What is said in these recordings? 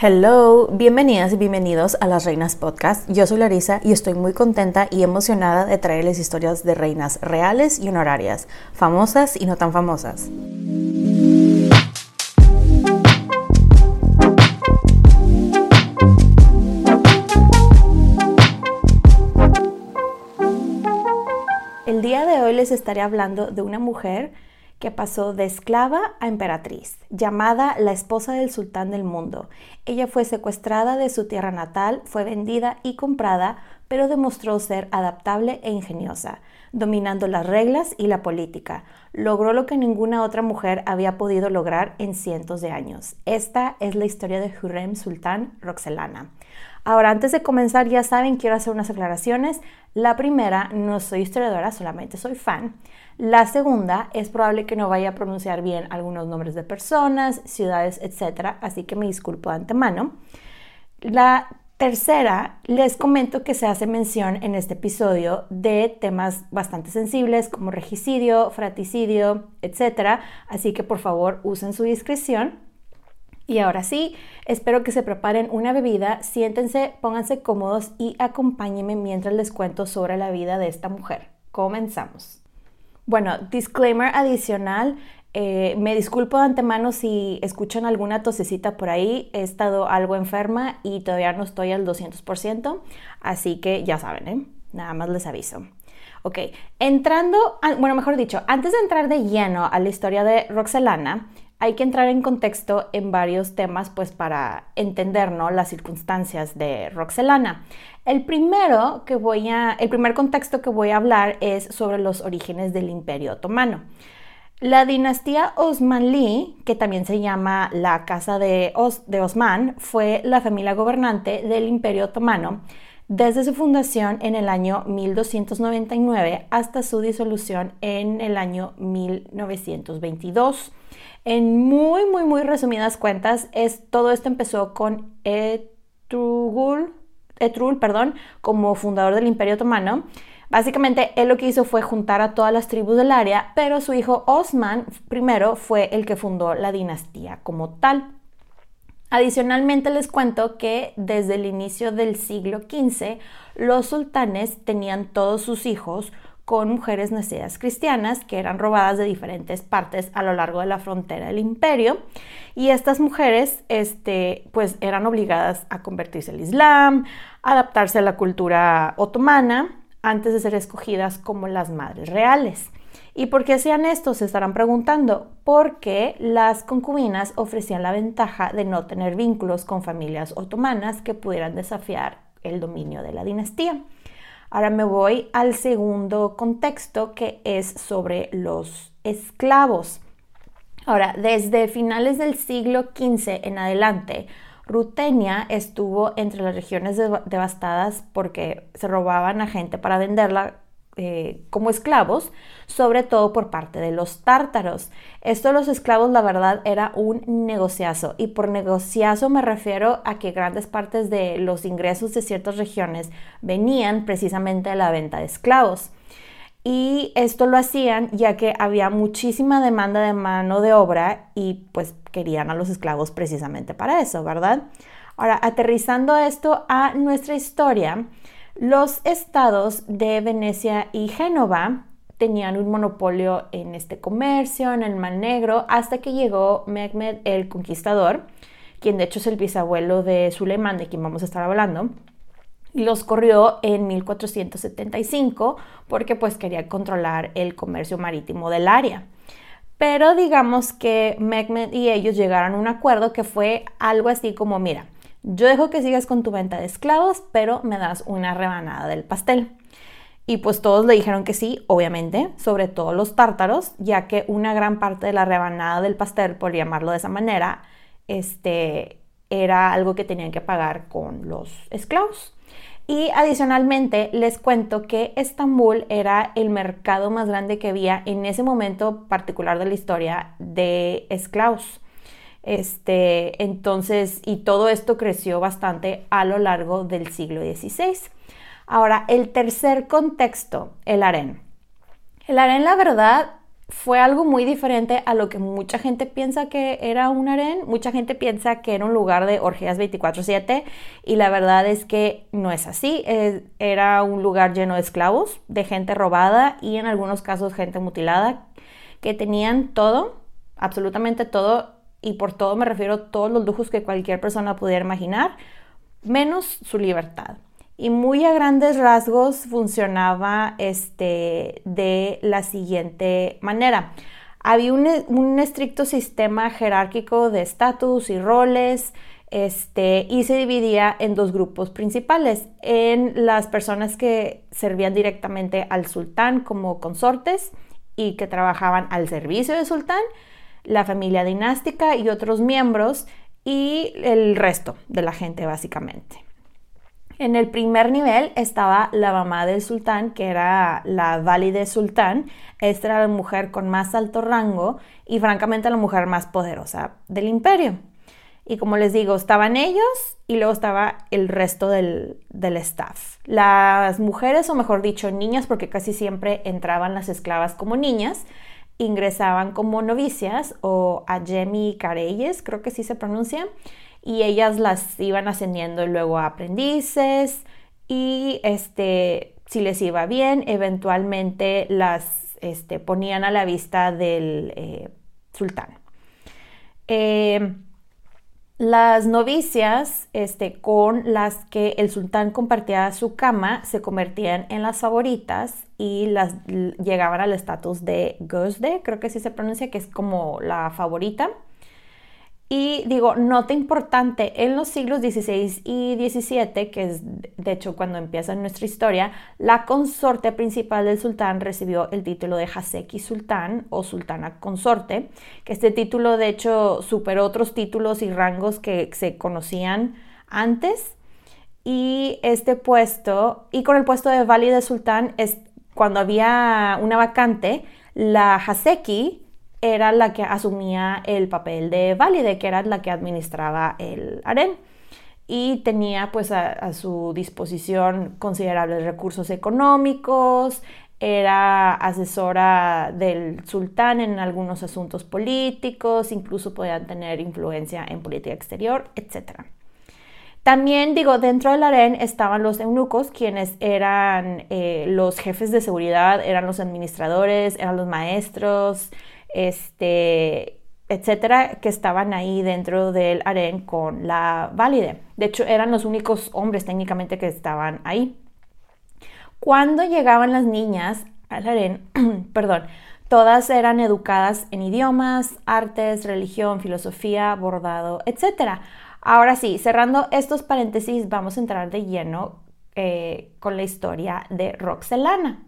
Hello, bienvenidas y bienvenidos a Las Reinas Podcast. Yo soy Larisa y estoy muy contenta y emocionada de traerles historias de reinas reales y honorarias, famosas y no tan famosas. El día de hoy les estaré hablando de una mujer que pasó de esclava a emperatriz, llamada la esposa del sultán del mundo. Ella fue secuestrada de su tierra natal, fue vendida y comprada, pero demostró ser adaptable e ingeniosa, dominando las reglas y la política. Logró lo que ninguna otra mujer había podido lograr en cientos de años. Esta es la historia de Hurrem Sultán Roxelana. Ahora, antes de comenzar, ya saben, quiero hacer unas aclaraciones. La primera, no soy historiadora, solamente soy fan. La segunda, es probable que no vaya a pronunciar bien algunos nombres de personas, ciudades, etc. Así que me disculpo de antemano. La tercera, les comento que se hace mención en este episodio de temas bastante sensibles como regicidio, fraticidio, etc. Así que por favor usen su discreción. Y ahora sí, espero que se preparen una bebida, siéntense, pónganse cómodos y acompáñenme mientras les cuento sobre la vida de esta mujer. Comenzamos. Bueno, disclaimer adicional. eh, me disculpo de antemano si escuchan alguna tosecita por ahí. He estado algo enferma y todavía no estoy al 200%. Así que ya saben, ¿eh? Nada más les aviso. Ok, entrando, bueno, mejor dicho, antes de entrar de lleno a la historia de Roxelana, hay que entrar en contexto en varios temas, pues para entender las circunstancias de Roxelana. El primero que voy a, el primer contexto que voy a hablar es sobre los orígenes del Imperio Otomano. La dinastía Osmanli, que también se llama la Casa de Osman, fue la familia gobernante del Imperio Otomano desde su fundación en el año 1299 hasta su disolución en el año 1922. En muy, muy, muy resumidas cuentas, es, todo esto empezó con Etrugul, Etrul, perdón, como fundador del Imperio Otomano. Básicamente, él lo que hizo fue juntar a todas las tribus del área, pero su hijo Osman primero fue el que fundó la dinastía como tal. Adicionalmente les cuento que desde el inicio del siglo XV los sultanes tenían todos sus hijos con mujeres nacidas cristianas que eran robadas de diferentes partes a lo largo de la frontera del imperio y estas mujeres este, pues eran obligadas a convertirse al Islam, adaptarse a la cultura otomana antes de ser escogidas como las madres reales. ¿Y por qué hacían esto? Se estarán preguntando. Porque las concubinas ofrecían la ventaja de no tener vínculos con familias otomanas que pudieran desafiar el dominio de la dinastía. Ahora me voy al segundo contexto que es sobre los esclavos. Ahora, desde finales del siglo XV en adelante, Rutenia estuvo entre las regiones devastadas porque se robaban a gente para venderla eh, como esclavos, sobre todo por parte de los tártaros. Esto los esclavos, la verdad, era un negociazo. Y por negociazo me refiero a que grandes partes de los ingresos de ciertas regiones venían precisamente de la venta de esclavos. Y esto lo hacían ya que había muchísima demanda de mano de obra y pues querían a los esclavos precisamente para eso, ¿verdad? Ahora, aterrizando esto a nuestra historia, los estados de Venecia y Génova tenían un monopolio en este comercio, en el Mar Negro, hasta que llegó Mehmed el Conquistador, quien de hecho es el bisabuelo de Suleimán, de quien vamos a estar hablando, y los corrió en 1475 porque pues quería controlar el comercio marítimo del área. Pero digamos que Mehmed y ellos llegaron a un acuerdo que fue algo así como, mira, yo dejo que sigas con tu venta de esclavos, pero me das una rebanada del pastel. Y pues todos le dijeron que sí, obviamente, sobre todo los tártaros, ya que una gran parte de la rebanada del pastel, por llamarlo de esa manera, este, era algo que tenían que pagar con los esclavos. Y adicionalmente les cuento que Estambul era el mercado más grande que había en ese momento particular de la historia de esclavos. Este, entonces, y todo esto creció bastante a lo largo del siglo XVI. Ahora, el tercer contexto, el harén. El harén, la verdad, fue algo muy diferente a lo que mucha gente piensa que era un harén. Mucha gente piensa que era un lugar de orgías 24/7 y la verdad es que no es así. era un lugar lleno de esclavos, de gente robada y en algunos casos gente mutilada que tenían todo, absolutamente todo, y por todo me refiero a todos los lujos que cualquier persona pudiera imaginar, menos su libertad y muy a grandes rasgos funcionaba este, de la siguiente manera. Había un, estricto sistema jerárquico de estatus y roles, este, y se dividía en dos grupos principales, en las personas que servían directamente al sultán como consortes y que trabajaban al servicio del sultán, la familia dinástica y otros miembros, y el resto de la gente básicamente. En el primer nivel estaba la mamá del sultán, que era la válide sultán. Esta era la mujer con más alto rango y francamente la mujer más poderosa del imperio. Y como les digo, estaban ellos y luego estaba el resto del, del, staff. Las mujeres, o mejor dicho, niñas, porque casi siempre entraban las esclavas como niñas, ingresaban como novicias o ayemi careyes, creo que sí se pronuncia y ellas las iban ascendiendo luego a aprendices y este, si les iba bien, eventualmente las este, ponían a la vista del eh, sultán. Eh, las novicias este, con las que el sultán compartía su cama se convertían en las favoritas y las llegaban al estatus de Gözde, creo que así se pronuncia, que es como la favorita. Y digo, nota importante, en los siglos XVI y XVII, que es de hecho cuando empieza nuestra historia, la consorte principal del sultán recibió el título de Haseki Sultán o Sultana Consorte, que este título de hecho superó otros títulos y rangos que se conocían antes. Y este puesto, y con el puesto de válida sultán, es cuando había una vacante, la Haseki era la que asumía el papel de válide, que era la que administraba el harén y tenía pues a, su disposición considerables recursos económicos, era asesora del sultán en algunos asuntos políticos, incluso podían tener influencia en política exterior, etc. También digo, dentro del harén estaban los eunucos, quienes eran eh, los jefes de seguridad, eran los administradores, eran los maestros, este, etcétera, que estaban ahí dentro del harén con la válide. De hecho, eran los únicos hombres técnicamente que estaban ahí. Cuando llegaban las niñas al harén, perdón, todas eran educadas en idiomas, artes, religión, filosofía, bordado, etcétera. Ahora sí, cerrando estos paréntesis, vamos a entrar de lleno eh, con la historia de Roxelana.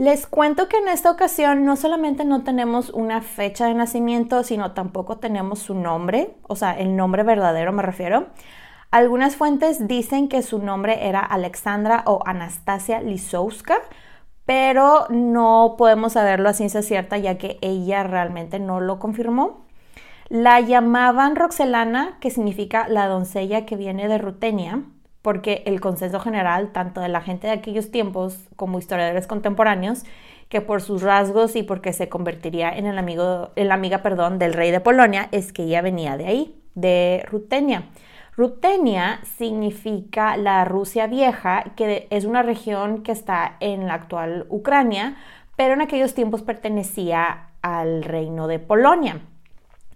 Les cuento que en esta ocasión no solamente no tenemos una fecha de nacimiento, sino tampoco tenemos su nombre, o sea, el nombre verdadero me refiero. Algunas fuentes dicen que su nombre era Alexandra o Anastasia Lisowska, pero no podemos saberlo a ciencia cierta ya que ella realmente no lo confirmó. La llamaban Roxelana, que significa la doncella que viene de Rutenia, porque el consenso general, tanto de la gente de aquellos tiempos como historiadores contemporáneos, que por sus rasgos y porque se convertiría en el amigo, en la amiga, perdón, del rey de Polonia, es que ella venía de ahí, de Rutenia. Rutenia significa la Rusia vieja, que es una región que está en la actual Ucrania, pero en aquellos tiempos pertenecía al reino de Polonia.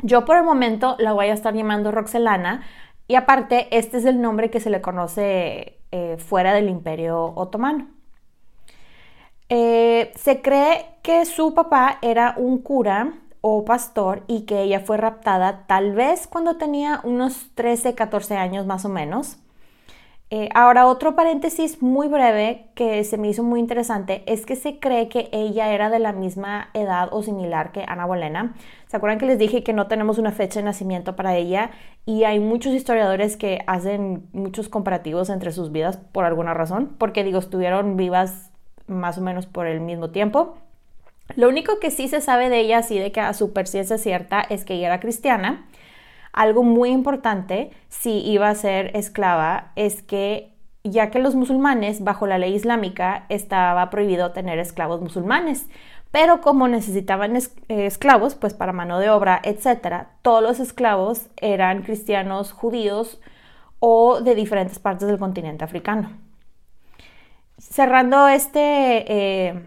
Yo por el momento la voy a estar llamando Roxelana y aparte, este es el nombre que se le conoce eh, fuera del imperio otomano. Eh, se cree que su papá era un cura o pastor y que ella fue raptada tal vez cuando tenía unos 13, 14 años más o menos. Eh, ahora, otro paréntesis muy breve que se me hizo muy interesante es que se cree que ella era de la misma edad o similar que Ana Bolena. ¿Se acuerdan que les dije que no tenemos una fecha de nacimiento para ella? Y hay muchos historiadores que hacen muchos comparativos entre sus vidas por alguna razón, porque digo, estuvieron vivas más o menos por el mismo tiempo. Lo único que sí se sabe de ella, así de que a superciencia cierta, es que ella era cristiana algo muy importante si iba a ser esclava es que ya que los musulmanes bajo la ley islámica estaba prohibido tener esclavos musulmanes, pero como necesitaban esclavos, pues para mano de obra, etcétera, todos los esclavos eran cristianos judíos o de diferentes partes del continente africano. Cerrando este eh,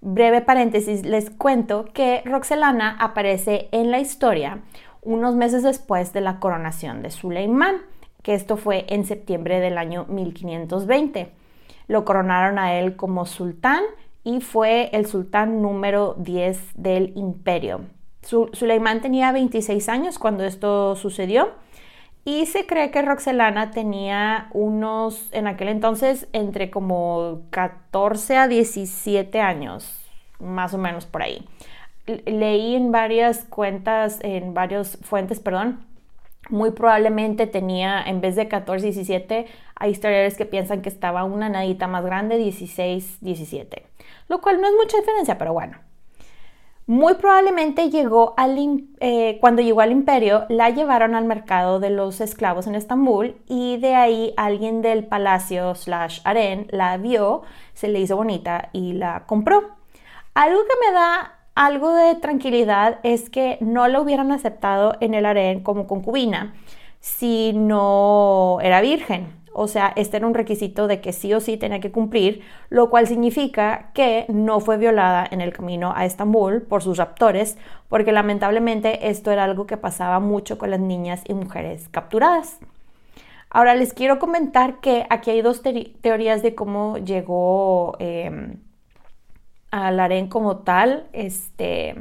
breve paréntesis, les cuento que Roxelana aparece en la historia unos meses después de la coronación de Suleimán, que esto fue en septiembre del año 1520. Lo coronaron a él como sultán y fue el sultán número 10 del imperio. Suleimán tenía 26 años cuando esto sucedió y se cree que Roxelana tenía unos, en aquel entonces, entre como 14 a 17 años, más o menos por ahí leí en varias cuentas, en varias fuentes, perdón, muy probablemente tenía, en vez de 14, 17, hay historiadores que piensan que estaba una nadita más grande, 16, 17. Lo cual no es mucha diferencia, pero bueno. Muy probablemente llegó al, eh, cuando llegó al imperio, la llevaron al mercado de los esclavos en Estambul y de ahí alguien del palacio slash harén la vio, se le hizo bonita y la compró. Algo que me da algo de tranquilidad es que no la hubieran aceptado en el harén como concubina si no era virgen. O sea, este era un requisito de que sí o sí tenía que cumplir, lo cual significa que no fue violada en el camino a Estambul por sus raptores, porque lamentablemente esto era algo que pasaba mucho con las niñas y mujeres capturadas. Ahora les quiero comentar que aquí hay dos teorías de cómo llegó em, al harén como tal, este,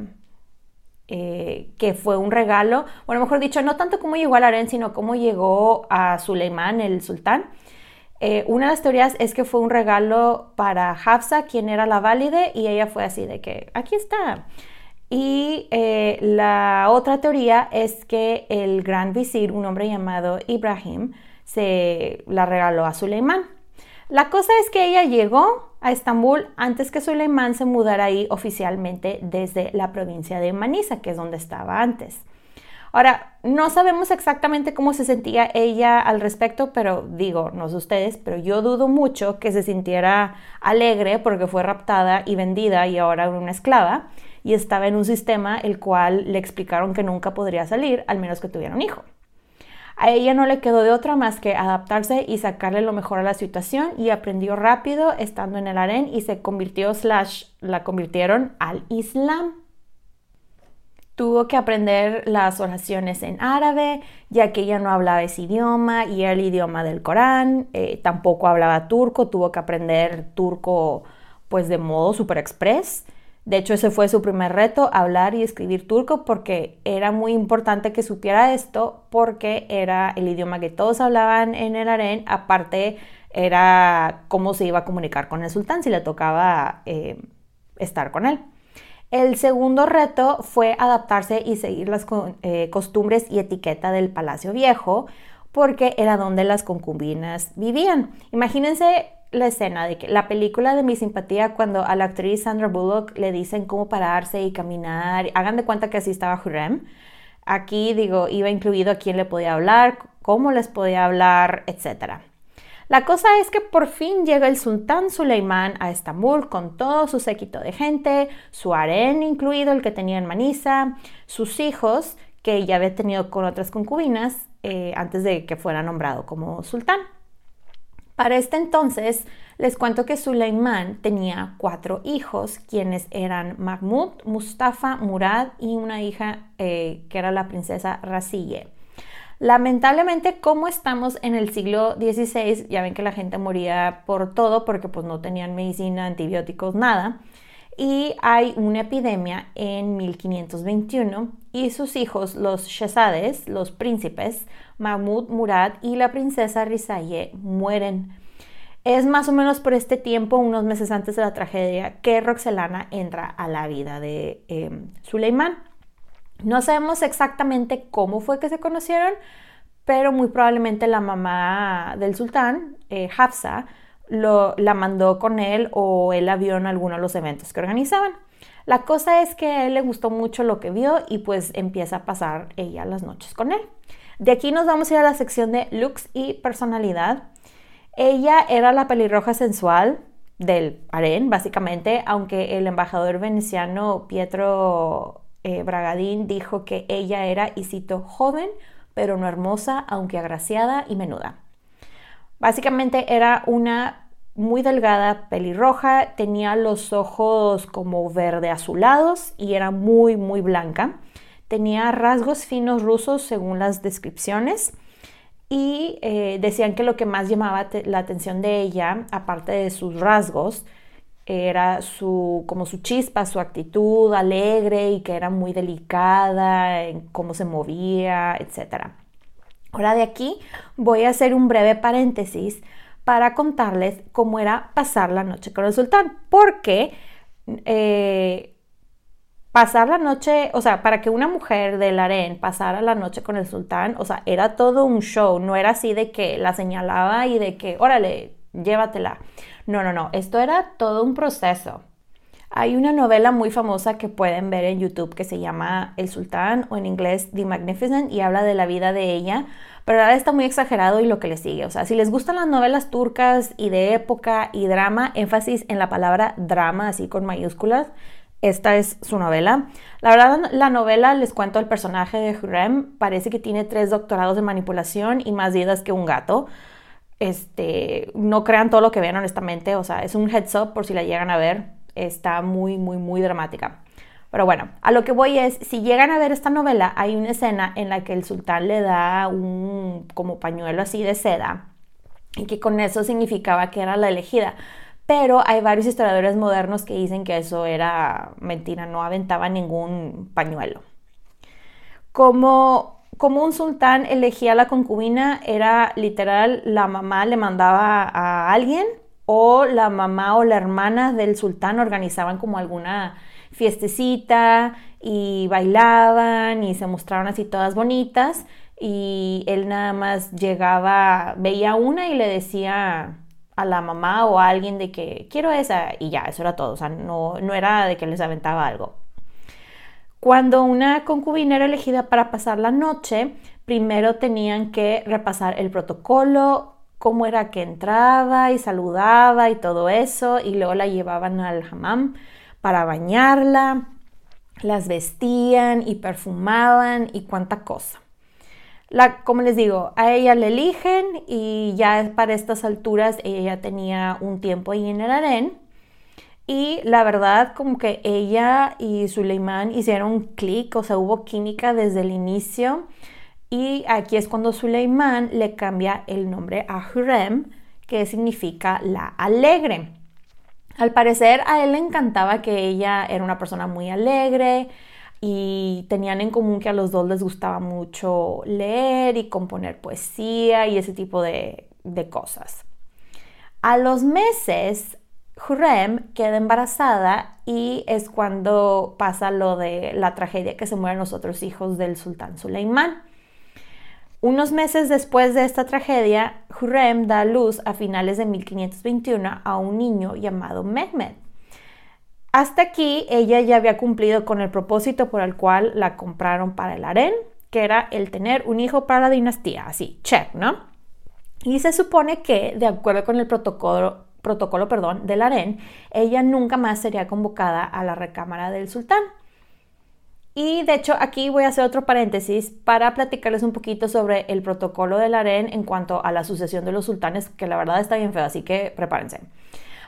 eh, que fue un regalo, bueno, mejor dicho, no tanto cómo llegó al harén, sino cómo llegó a Suleimán, el sultán. Eh, una de las teorías es que fue un regalo para Hafsa, quien era la válide, y ella fue así de que, aquí está. Y eh, la otra teoría es que el gran visir, un hombre llamado Ibrahim, se la regaló a Suleimán. La cosa es que ella llegó a Estambul antes que Suleimán se mudara ahí oficialmente desde la provincia de Manisa, que es donde estaba antes. Ahora, no sabemos exactamente cómo se sentía ella al respecto, pero digo, no sé ustedes, pero yo dudo mucho que se sintiera alegre porque fue raptada y vendida y ahora era una esclava y estaba en un sistema el cual le explicaron que nunca podría salir al menos que tuviera un hijo. A ella no le quedó de otra más que adaptarse y sacarle lo mejor a la situación y aprendió rápido estando en el harén y se convirtió slash la convirtieron al Islam. Tuvo que aprender las oraciones en árabe, ya que ella no hablaba ese idioma y era el idioma del Corán. Eh, tampoco hablaba turco, tuvo que aprender turco pues de modo super express. De hecho, ese fue su primer reto, hablar y escribir turco, porque era muy importante que supiera esto, porque era el idioma que todos hablaban en el harén, aparte era cómo se iba a comunicar con el sultán si le tocaba eh, estar con él. El segundo reto fue adaptarse y seguir las eh, costumbres y etiqueta del Palacio Viejo, porque era donde las concubinas vivían. Imagínense la escena de que la película de mi simpatía cuando a la actriz Sandra Bullock le dicen cómo pararse y caminar, hagan de cuenta que así estaba Hurrem. Aquí digo, iba incluido a quién le podía hablar, cómo les podía hablar, etc. La cosa es que por fin llega el sultán Suleimán a Estambul con todo su séquito de gente, su harén incluido, el que tenía en Manisa, sus hijos, que ya había tenido con otras concubinas eh, antes de que fuera nombrado como sultán. Para este entonces, les cuento que Suleimán tenía cuatro hijos, quienes eran Mahmud, Mustafa, Murad y una hija eh, que era la princesa Razille. Lamentablemente, como estamos en el siglo XVI, ya ven que la gente moría por todo porque pues no tenían medicina, antibióticos, nada. Y hay una epidemia en 1521 y sus hijos, los Shehzades, los príncipes, Mahmud Murad y la princesa Rizaye, mueren. Es más o menos por este tiempo, unos meses antes de la tragedia, que Roxelana entra a la vida de eh, Suleimán. No sabemos exactamente cómo fue que se conocieron, pero muy probablemente la mamá del sultán, eh, Hafsa, lo, la mandó con él o él la vio en alguno de los eventos que organizaban. La cosa es que a él le gustó mucho lo que vio y pues empieza a pasar ella las noches con él. De aquí nos vamos a ir a la sección de looks y personalidad. Ella era la pelirroja sensual del harén, básicamente, aunque el embajador veneciano Pietro eh, Bragadín dijo que ella era, y joven, pero no hermosa, aunque agraciada y menuda. Básicamente era una muy delgada, pelirroja, tenía los ojos como verde azulados y era muy, muy blanca. Tenía rasgos finos rusos según las descripciones y eh, decían que lo que más llamaba la atención de ella, aparte de sus rasgos, era su, como su chispa, su actitud alegre y que era muy delicada en cómo se movía, etc. Ahora de aquí voy a hacer un breve paréntesis para contarles cómo era pasar la noche con el sultán, porque eh, pasar la noche, o sea, para que una mujer del harén pasara la noche con el sultán, o sea, era todo un show, no era así de que la señalaba y de que, órale, llévatela. No, no, no, esto era todo un proceso. Hay una novela muy famosa que pueden ver en YouTube que se llama El Sultán o en inglés The Magnificent y habla de la vida de ella, pero ahora está muy exagerado y lo que le sigue. O sea, si les gustan las novelas turcas y de época y drama, énfasis en la palabra drama, así con mayúsculas, esta es su novela. La verdad, la novela, les cuento, el personaje de Hurrem parece que tiene tres doctorados de manipulación y más vidas que un gato. Este, no crean todo lo que ven, honestamente. O sea, es un heads up por si la llegan a ver está muy, muy, muy dramática. Pero bueno, a lo que voy es, si llegan a ver esta novela, hay una escena en la que el sultán le da un como pañuelo así de seda y que con eso significaba que era la elegida. Pero hay varios historiadores modernos que dicen que eso era mentira, no aventaba ningún pañuelo. Como, como un sultán elegía a la concubina, era literal, la mamá le mandaba a alguien o la mamá o la hermana del sultán organizaban como alguna fiestecita y bailaban y se mostraron así todas bonitas y él nada más llegaba, veía una y le decía a la mamá o a alguien de que quiero esa y ya, eso era todo, o sea, no, no era de que les aventaba algo. Cuando una concubina era elegida para pasar la noche, primero tenían que repasar el protocolo, cómo era que entraba y saludaba y todo eso, y luego la llevaban al hammam para bañarla, las vestían y perfumaban y cuánta cosa. La, como les digo, a ella le eligen y ya para estas alturas ella tenía un tiempo ahí en el harén. Y la verdad, como que ella y Suleiman hicieron clic, o sea, hubo química desde el inicio. Y aquí es cuando Suleimán le cambia el nombre a Hurrem, que significa la alegre. Al parecer a él le encantaba que ella era una persona muy alegre y tenían en común que a los dos les gustaba mucho leer y componer poesía y ese tipo de, cosas. A los meses, Hurrem queda embarazada y es cuando pasa lo de la tragedia que se mueren los otros hijos del sultán Suleimán. Unos meses después de esta tragedia, Hurrem da luz a finales de 1521 a un niño llamado Mehmed. Hasta aquí ella ya había cumplido con el propósito por el cual la compraron para el harén, que era el tener un hijo para la dinastía, así, check, ¿no? Y se supone que, de acuerdo con el protocolo, protocolo perdón, del harén, ella nunca más sería convocada a la recámara del sultán. Y de hecho aquí voy a hacer otro paréntesis para platicarles un poquito sobre el protocolo del harén en cuanto a la sucesión de los sultanes, que la verdad está bien feo, así que prepárense.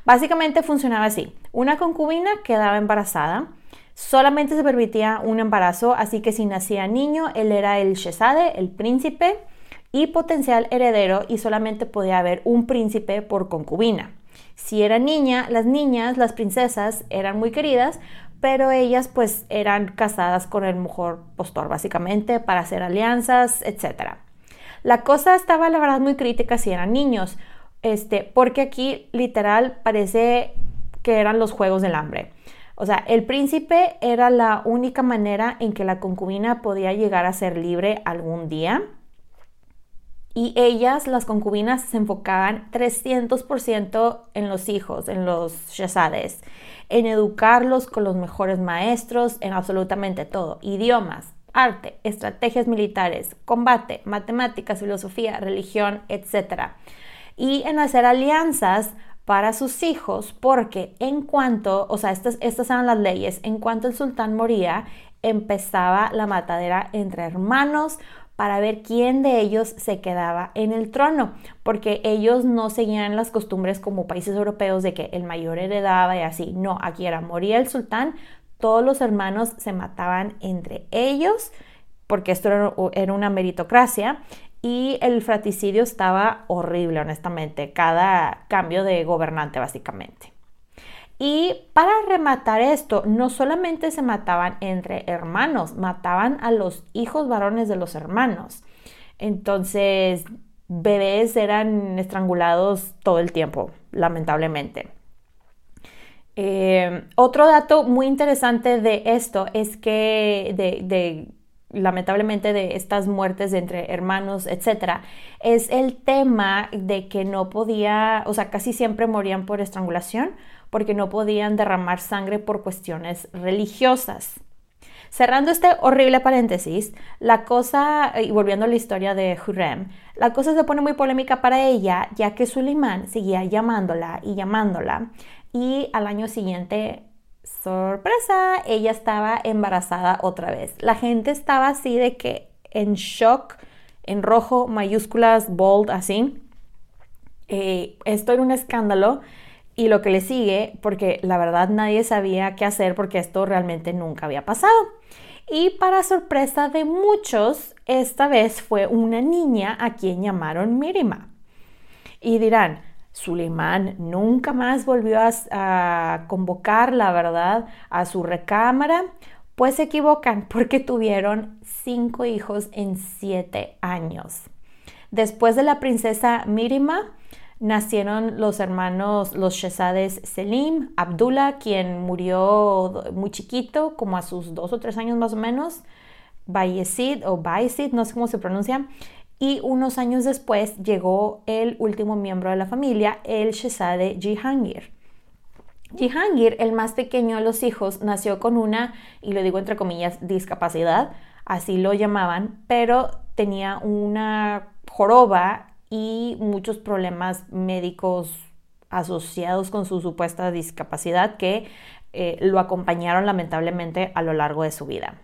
Básicamente funcionaba así. Una concubina quedaba embarazada, solamente se permitía un embarazo, así que si nacía niño, él era el shezade, el príncipe, y potencial heredero, y solamente podía haber un príncipe por concubina. Si era niña, las niñas, las princesas, eran muy queridas, pero ellas pues eran casadas con el mejor postor básicamente para hacer alianzas, etc. La cosa estaba la verdad muy crítica si eran niños, este, porque aquí literal parece que eran los juegos del hambre. O sea, el príncipe era la única manera en que la concubina podía llegar a ser libre algún día. Y ellas, las concubinas, se enfocaban 300% en los hijos, en los shazades, en educarlos con los mejores maestros, en absolutamente todo. Idiomas, arte, estrategias militares, combate, matemáticas, filosofía, religión, etc. Y en hacer alianzas para sus hijos, porque en cuanto, o sea, estas, estas eran las leyes, en cuanto el sultán moría, empezaba la matadera entre hermanos para ver quién de ellos se quedaba en el trono, porque ellos no seguían las costumbres como países europeos de que el mayor heredaba y así. No, aquí era moría el sultán, todos los hermanos se mataban entre ellos, porque esto era una meritocracia, y el fratricidio estaba horrible, honestamente, cada cambio de gobernante básicamente. Y para rematar esto, no solamente se mataban entre hermanos, mataban a los hijos varones de los hermanos. Entonces, bebés eran estrangulados todo el tiempo, lamentablemente. Eh, otro dato muy interesante de esto es que de lamentablemente de estas muertes entre hermanos, etcétera, es el tema de que no podía, o sea, casi siempre morían por estrangulación porque no podían derramar sangre por cuestiones religiosas. Cerrando este horrible paréntesis, la cosa, y volviendo a la historia de Hurrem, la cosa se pone muy polémica para ella, ya que Suleiman seguía llamándola y llamándola, y al año siguiente sorpresa, ella estaba embarazada otra vez. La gente estaba así de que en shock, en rojo, mayúsculas, bold, así. Eh, esto era un escándalo y lo que le sigue, porque la verdad nadie sabía qué hacer porque esto realmente nunca había pasado. Y para sorpresa de muchos, esta vez fue una niña a quien llamaron Mirima. Y dirán, Suleimán nunca más volvió a, convocar, la verdad, a su recámara, pues se equivocan porque tuvieron cinco hijos en siete años. Después de la princesa Mirima, nacieron los hermanos, los shezades Selim, Abdullah, quien murió muy chiquito, como a sus dos o tres años más o menos, Bayezid o Bayezid, no sé cómo se pronuncia, y unos años después llegó el último miembro de la familia, el Shehzade Jihangir. Jihangir, el más pequeño de los hijos, nació con una, y lo digo entre comillas, discapacidad, así lo llamaban, pero tenía una joroba y muchos problemas médicos asociados con su supuesta discapacidad que eh, lo acompañaron lamentablemente a lo largo de su vida.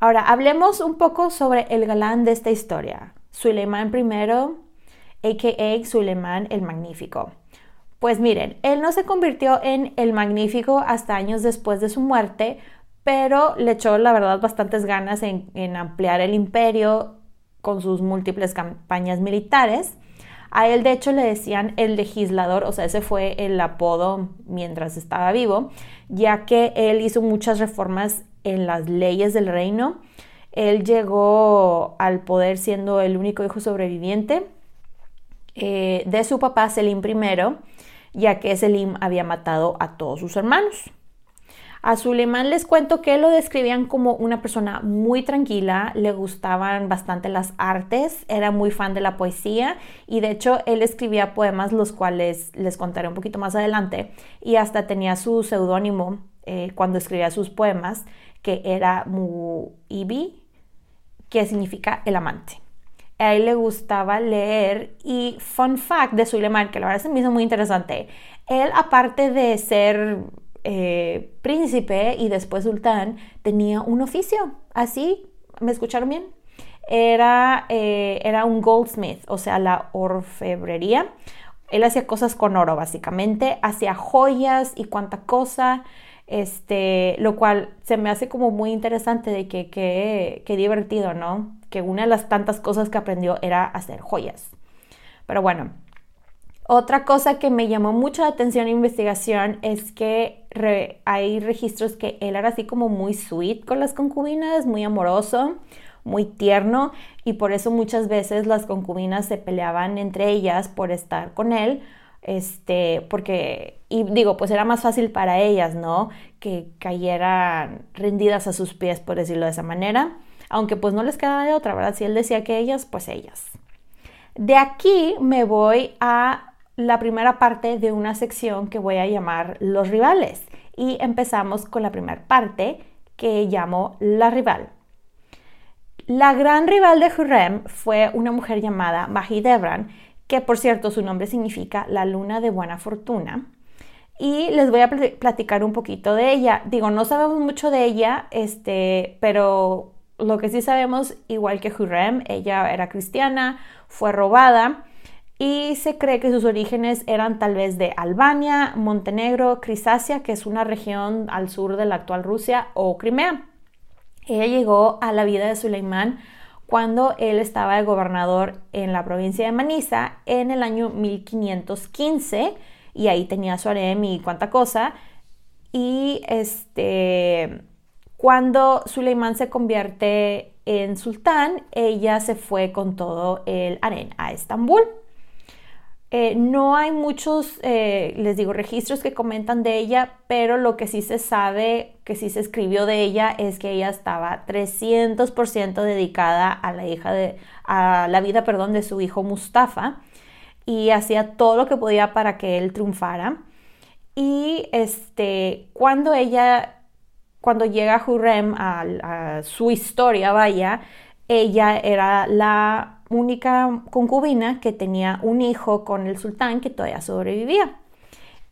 Ahora, hablemos un poco sobre el galán de esta historia, Suleiman I, a.k.a. Suleiman el Magnífico. Pues miren, él no se convirtió en el Magnífico hasta años después de su muerte, pero le echó, la verdad, bastantes ganas en, en ampliar el imperio con sus múltiples campañas militares. A él, de hecho, le decían el legislador, o sea, ese fue el apodo mientras estaba vivo, ya que él hizo muchas reformas en las leyes del reino. Él llegó al poder siendo el único hijo sobreviviente eh, de su papá Selim I, ya que Selim había matado a todos sus hermanos. A Suleiman les cuento que lo describían como una persona muy tranquila, le gustaban bastante las artes, era muy fan de la poesía y de hecho él escribía poemas los cuales les contaré un poquito más adelante y hasta tenía su seudónimo eh, cuando escribía sus poemas que era Mu'ibi, que significa el amante. A él le gustaba leer y fun fact de Suleiman, que la verdad se me hizo muy interesante, él aparte de ser eh, príncipe y después sultán, tenía un oficio, así, ¿me escucharon bien? Era, eh, era un goldsmith, o sea, la orfebrería. Él hacía cosas con oro, básicamente, hacía joyas y cuánta cosa este, lo cual se me hace como muy interesante de que qué divertido, ¿no? Que una de las tantas cosas que aprendió era hacer joyas. Pero bueno, Otra cosa que me llamó mucho la atención en investigación es que hay registros que él era así como muy sweet con las concubinas, muy amoroso, muy tierno y por eso muchas veces las concubinas se peleaban entre ellas por estar con él, este, porque, y digo, pues era más fácil para ellas, ¿no? Que cayeran rendidas a sus pies, por decirlo de esa manera, aunque pues no les quedaba de otra, ¿verdad? Si él decía que ellas, pues ellas. De aquí me voy a la primera parte de una sección que voy a llamar los rivales y empezamos con la primera parte que llamo la rival. La gran rival de Hurrem fue una mujer llamada Mahidevran, que por cierto su nombre significa la luna de buena fortuna. Y les voy a platicar un poquito de ella. Digo, no sabemos mucho de ella, este, pero lo que sí sabemos, igual que Hurrem, ella era cristiana, fue robada y se cree que sus orígenes eran tal vez de Albania, Montenegro, Crisacia, que es una región al sur de la actual Rusia, o Crimea. Ella llegó a la vida de Suleimán cuando él estaba de gobernador en la provincia de Manisa en el año 1515 y ahí tenía su harem y cuánta cosa. Y este, cuando Suleimán se convierte en sultán, ella se fue con todo el harem a Estambul. Eh, no hay muchos, eh, les digo, registros que comentan de ella, pero lo que sí se sabe, que sí se escribió de ella, es que ella estaba 300% dedicada a la hija de, a la vida, perdón, de su hijo Mustafa y hacía todo lo que podía para que él triunfara. Y este, cuando ella, cuando llega Hurrem a, a su historia, vaya, ella era la única concubina que tenía un hijo con el sultán que todavía sobrevivía.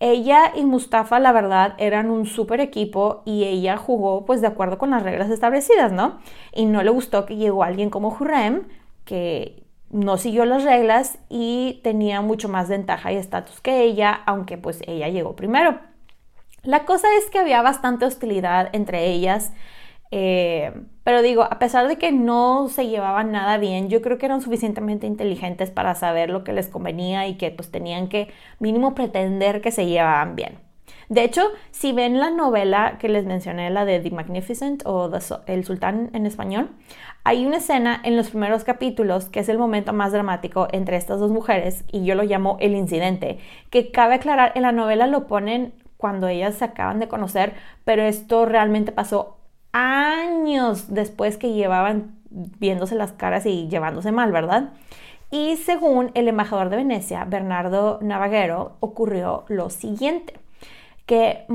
Ella y Mustafa, la verdad, eran un súper equipo y ella jugó pues de acuerdo con las reglas establecidas, ¿no? Y no le gustó que llegó alguien como Hurrem, que no siguió las reglas y tenía mucho más ventaja y estatus que ella, aunque pues ella llegó primero. La cosa es que había bastante hostilidad entre ellas eh, pero digo, a pesar de que no se llevaban nada bien, yo creo que eran suficientemente inteligentes para saber lo que les convenía y que pues tenían que mínimo pretender que se llevaban bien. De hecho, si ven la novela que les mencioné, la de The Magnificent o El Sultán en español, hay una escena en los primeros capítulos que es el momento más dramático entre estas dos mujeres y yo lo llamo el incidente, que cabe aclarar, en la novela lo ponen cuando ellas se acaban de conocer, pero esto realmente pasó años después que llevaban viéndose las caras y llevándose mal, ¿verdad? Y según el embajador de Venecia, Bernardo Navaguero, ocurrió lo siguiente que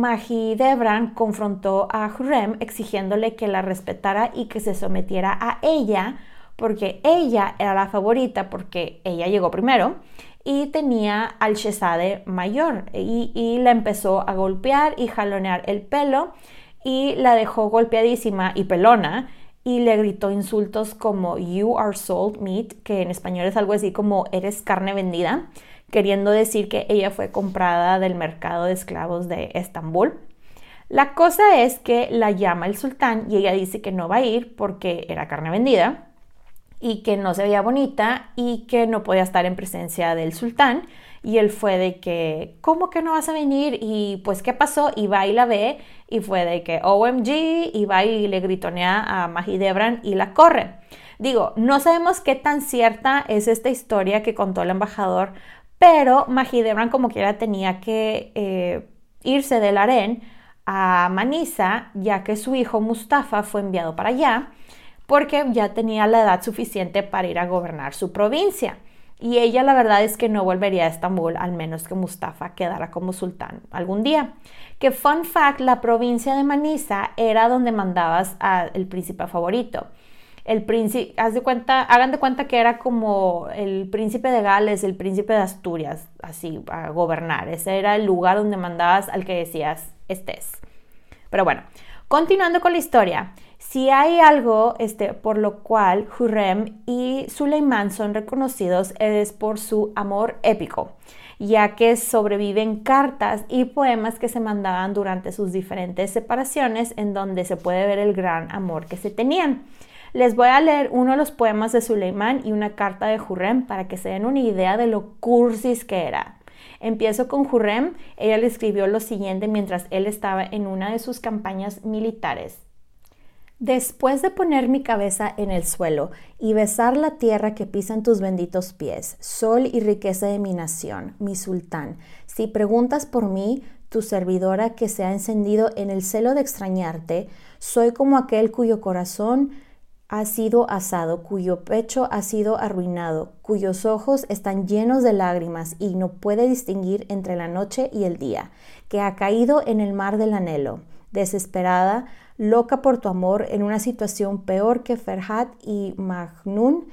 Debran confrontó a Hurrem exigiéndole que la respetara y que se sometiera a ella, porque ella era la favorita, porque ella llegó primero, y tenía al Shezade mayor, y, y la empezó a golpear y jalonear el pelo, y la dejó golpeadísima y pelona y le gritó insultos como You are sold meat, que en español es algo así como eres carne vendida, queriendo decir que ella fue comprada del mercado de esclavos de Estambul. La cosa es que la llama el sultán y ella dice que no va a ir porque era carne vendida y que no se veía bonita y que no podía estar en presencia del sultán. Y él fue de que, ¿cómo que no vas a venir? Y pues, ¿qué pasó? Y va y la ve y fue de que, OMG, y va y le gritonea a Debran y la corre. Digo, no sabemos qué tan cierta es esta historia que contó el embajador, pero Debran como quiera tenía que eh, irse del harén a Manisa, ya que su hijo Mustafa fue enviado para allá porque ya tenía la edad suficiente para ir a gobernar su provincia. Y ella la verdad es que no volvería a Estambul al menos que Mustafa quedara como sultán algún día. Que fun fact, la provincia de Manisa era donde mandabas al príncipe favorito. El príncipe, haz de cuenta, hagan de cuenta que era como el príncipe de Gales, el príncipe de Asturias, así, a gobernar. Ese era el lugar donde mandabas al que decías estés. Pero bueno, continuando con la historia. Si hay algo este, por lo cual Hurrem y Suleiman son reconocidos es por su amor épico, ya que sobreviven cartas y poemas que se mandaban durante sus diferentes separaciones en donde se puede ver el gran amor que se tenían. Les voy a leer uno de los poemas de Suleiman y una carta de Hurrem para que se den una idea de lo cursis que era. Empiezo con Hurrem. Ella le escribió lo siguiente mientras él estaba en una de sus campañas militares. Después de poner mi cabeza en el suelo y besar la tierra que pisan tus benditos pies, sol y riqueza de mi nación, mi sultán, si preguntas por mí, tu servidora que se ha encendido en el celo de extrañarte, soy como aquel cuyo corazón ha sido asado, cuyo pecho ha sido arruinado, cuyos ojos están llenos de lágrimas y no puede distinguir entre la noche y el día, que ha caído en el mar del anhelo, desesperada, loca por tu amor, en una situación peor que Ferhat y Magnun,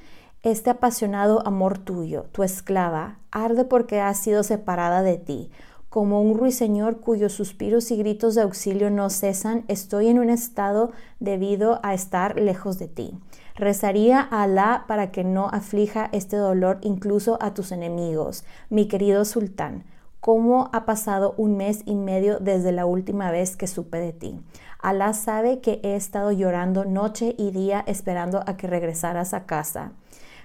este apasionado amor tuyo, tu esclava, arde porque ha sido separada de ti. Como un ruiseñor cuyos suspiros y gritos de auxilio no cesan, estoy en un estado debido a estar lejos de ti. Rezaría a Alá para que no aflija este dolor incluso a tus enemigos. Mi querido sultán, ¿cómo ha pasado un mes y medio desde la última vez que supe de ti? Alá sabe que he estado llorando noche y día esperando a que regresaras a casa.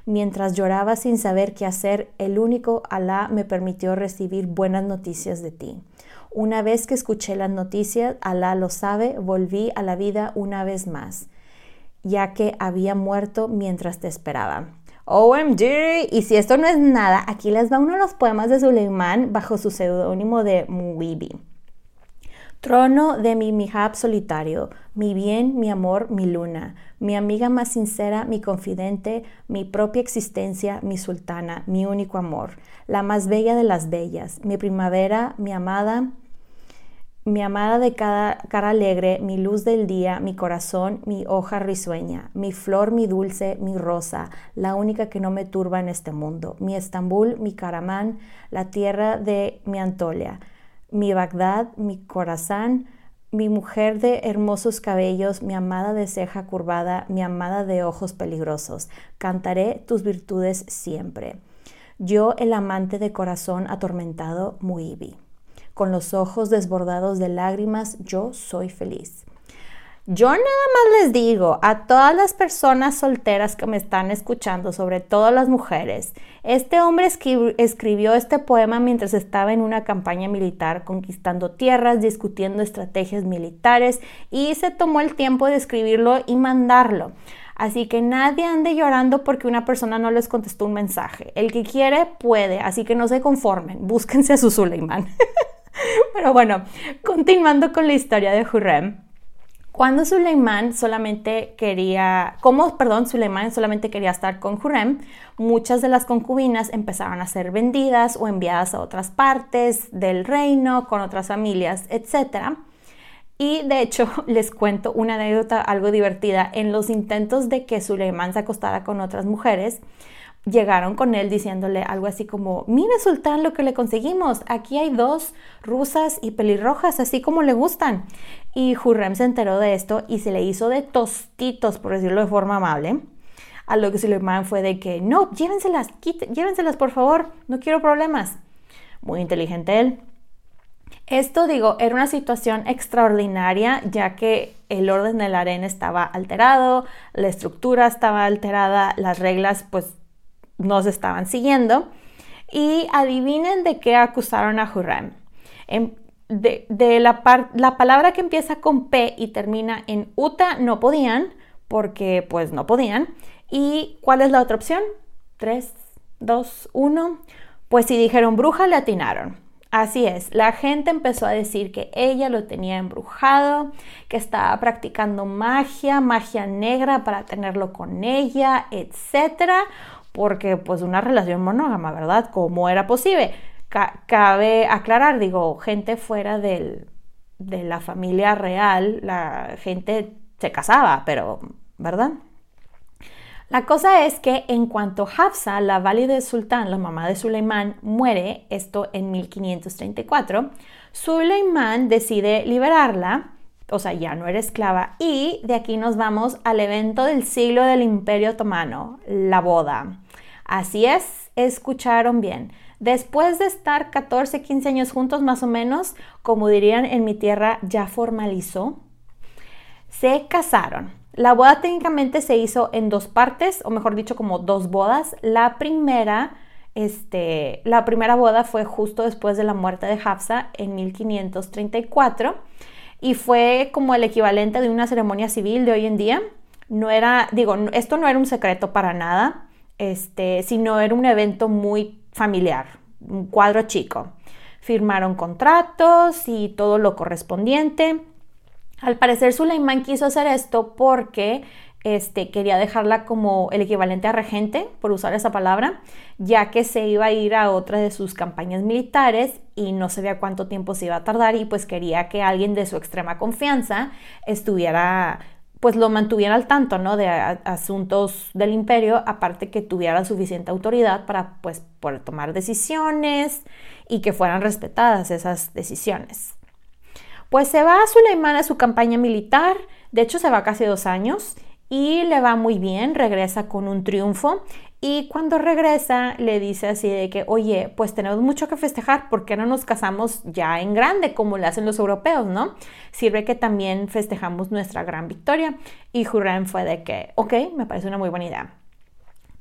Mientras lloraba sin saber qué hacer, el único Alá me permitió recibir buenas noticias de ti. Una vez que escuché las noticias, Alá lo sabe, volví a la vida una vez más, ya que había muerto mientras te esperaba. OMG, y si esto no es nada, aquí les va uno de los poemas de Suleiman bajo su seudónimo de Muibi. Trono de mi mihab solitario, mi bien, mi amor, mi luna, mi amiga más sincera, mi confidente, mi propia existencia, mi sultana, mi único amor, la más bella de las bellas, mi primavera, mi amada, mi amada de cada cara alegre, mi luz del día, mi corazón, mi hoja risueña, mi flor, mi dulce, mi rosa, la única que no me turba en este mundo, mi Estambul, mi Caramán, la tierra de mi Antolia mi Bagdad, mi corazón, mi mujer de hermosos cabellos, mi amada de ceja curvada, mi amada de ojos peligrosos. Cantaré tus virtudes siempre. Yo, el amante de corazón atormentado, Muibi. Con los ojos desbordados de lágrimas, yo soy feliz. Yo nada más les digo a todas las personas solteras que me están escuchando, sobre todo las mujeres, este hombre escribió este poema mientras estaba en una campaña militar, conquistando tierras, discutiendo estrategias militares y se tomó el tiempo de escribirlo y mandarlo. Así que nadie ande llorando porque una persona no les contestó un mensaje. El que quiere puede, así que no se conformen, búsquense a su Suleiman. Pero bueno, continuando con la historia de Hurrem. Cuando Suleiman solamente quería, como, perdón, Suleiman solamente quería estar con Hurrem, muchas de las concubinas empezaron a ser vendidas o enviadas a otras partes del reino, con otras familias, etc. Y de hecho, les cuento una anécdota algo divertida. En los intentos de que Suleiman se acostara con otras mujeres, llegaron con él diciéndole algo así como, mire sultán lo que le conseguimos, aquí hay dos rusas y pelirrojas, así como le gustan. Y Hurrem se enteró de esto y se le hizo de tostitos, por decirlo de forma amable. A lo que Suleiman fue de que, no, llévenselas, llévenselas por favor, no quiero problemas. Muy inteligente él. Esto, digo, era una situación extraordinaria ya que el orden de la arena estaba alterado, la estructura estaba alterada, las reglas pues nos estaban siguiendo. Y adivinen de qué acusaron a Hurrem. De, la, la, palabra que empieza con P y termina en Uta no podían, porque pues no podían. ¿Y cuál es la otra opción? 3, 2, 1. Pues si dijeron bruja, le atinaron. Así es, la gente empezó a decir que ella lo tenía embrujado, que estaba practicando magia, magia negra para tenerlo con ella, etcétera porque pues una relación monógama, ¿verdad? ¿Cómo era posible? cabe aclarar, digo, gente fuera de la familia real, la gente se casaba, pero, ¿verdad? La cosa es que en cuanto Hafsa, la válida sultán, la mamá de Suleimán, muere, esto en 1534, Suleimán decide liberarla, o sea, ya no era esclava, y de aquí nos vamos al evento del siglo del Imperio Otomano, la boda. Así es, escucharon bien. Después de estar 14, 15 años juntos más o menos, como dirían en mi tierra, ya formalizó, se casaron. La boda técnicamente se hizo en dos partes, o mejor dicho, como dos bodas. La primera Este, la primera boda fue justo después de la muerte de Hafsa en 1534 y fue como el equivalente de una ceremonia civil de hoy en día. No era, digo, esto no era un secreto para nada, este, sino era un evento muy familiar, un cuadro chico. Firmaron contratos y todo lo correspondiente. Al parecer Suleiman quiso hacer esto porque este, quería dejarla como el equivalente a regente, por usar esa palabra, ya que se iba a ir a otra de sus campañas militares y no sabía cuánto tiempo se iba a tardar y pues quería que alguien de su extrema confianza estuviera pues lo mantuviera al tanto, ¿no? De asuntos del imperio, aparte que tuviera suficiente autoridad para, pues, poder tomar decisiones y que fueran respetadas esas decisiones. Pues se va a Suleimán a su campaña militar, de hecho se va casi dos años y le va muy bien, regresa con un triunfo y cuando regresa le dice así de que, oye, pues tenemos mucho que festejar, ¿por qué no nos casamos ya en grande como lo hacen los europeos, no? Sirve que también festejamos nuestra gran victoria y Hurrem fue de que, ok, me parece una muy buena idea.